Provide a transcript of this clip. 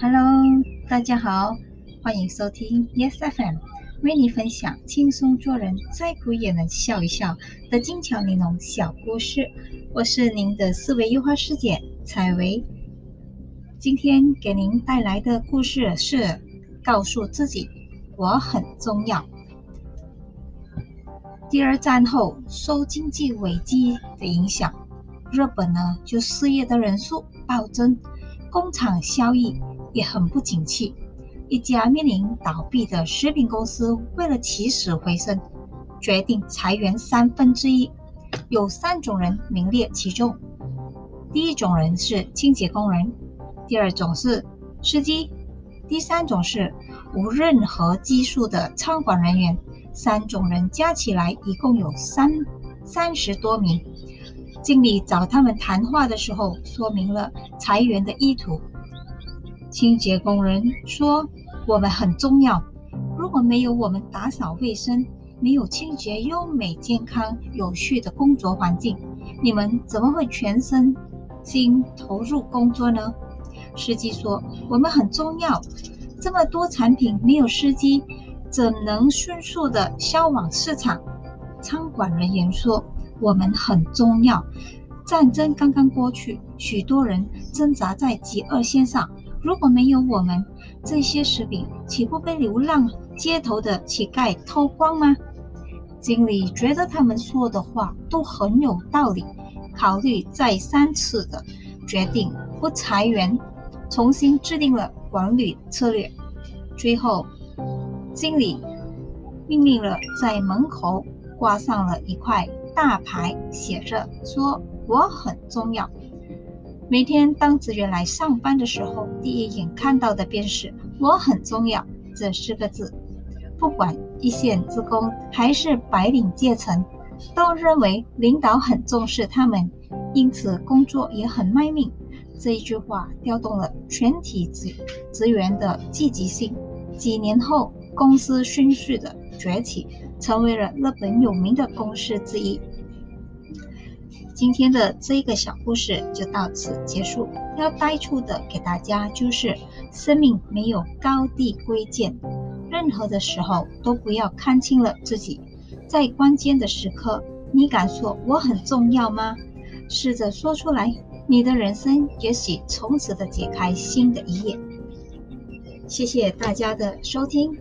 Hello，大家好，欢迎收听 Yes FM，为你分享轻松做人，再苦也能笑一笑的精巧玲珑小故事。我是您的思维优化师姐采薇，今天给您带来的故事是告诉自己我很重要。第二战后受经济危机的影响，日本呢就失业的人数暴增，工厂效益。也很不景气。一家面临倒闭的食品公司，为了起死回生，决定裁员三分之一。有三种人名列其中：第一种人是清洁工人，第二种是司机，第三种是无任何技术的仓管人员。三种人加起来一共有三三十多名。经理找他们谈话的时候，说明了裁员的意图。清洁工人说：“我们很重要，如果没有我们打扫卫生，没有清洁优美、健康、有序的工作环境，你们怎么会全身心投入工作呢？”司机说：“我们很重要，这么多产品没有司机，怎能迅速的销往市场？”仓管人员说：“我们很重要，战争刚刚过去，许多人挣扎在饥饿线上。”如果没有我们，这些食品岂不被流浪街头的乞丐偷光吗？经理觉得他们说的话都很有道理，考虑再三次的决定不裁员，重新制定了管理策略。最后，经理命令了在门口挂上了一块大牌，写着说：“我很重要。”每天当职员来上班的时候，第一眼看到的便是“我很重要”这四个字。不管一线职工还是白领阶层，都认为领导很重视他们，因此工作也很卖命。这一句话调动了全体职职员的积极性。几年后，公司迅速的崛起，成为了日本有名的公司之一。今天的这个小故事就到此结束。要带出的给大家就是：生命没有高低贵贱，任何的时候都不要看清了自己。在关键的时刻，你敢说我很重要吗？试着说出来，你的人生也许从此的解开新的一页。谢谢大家的收听。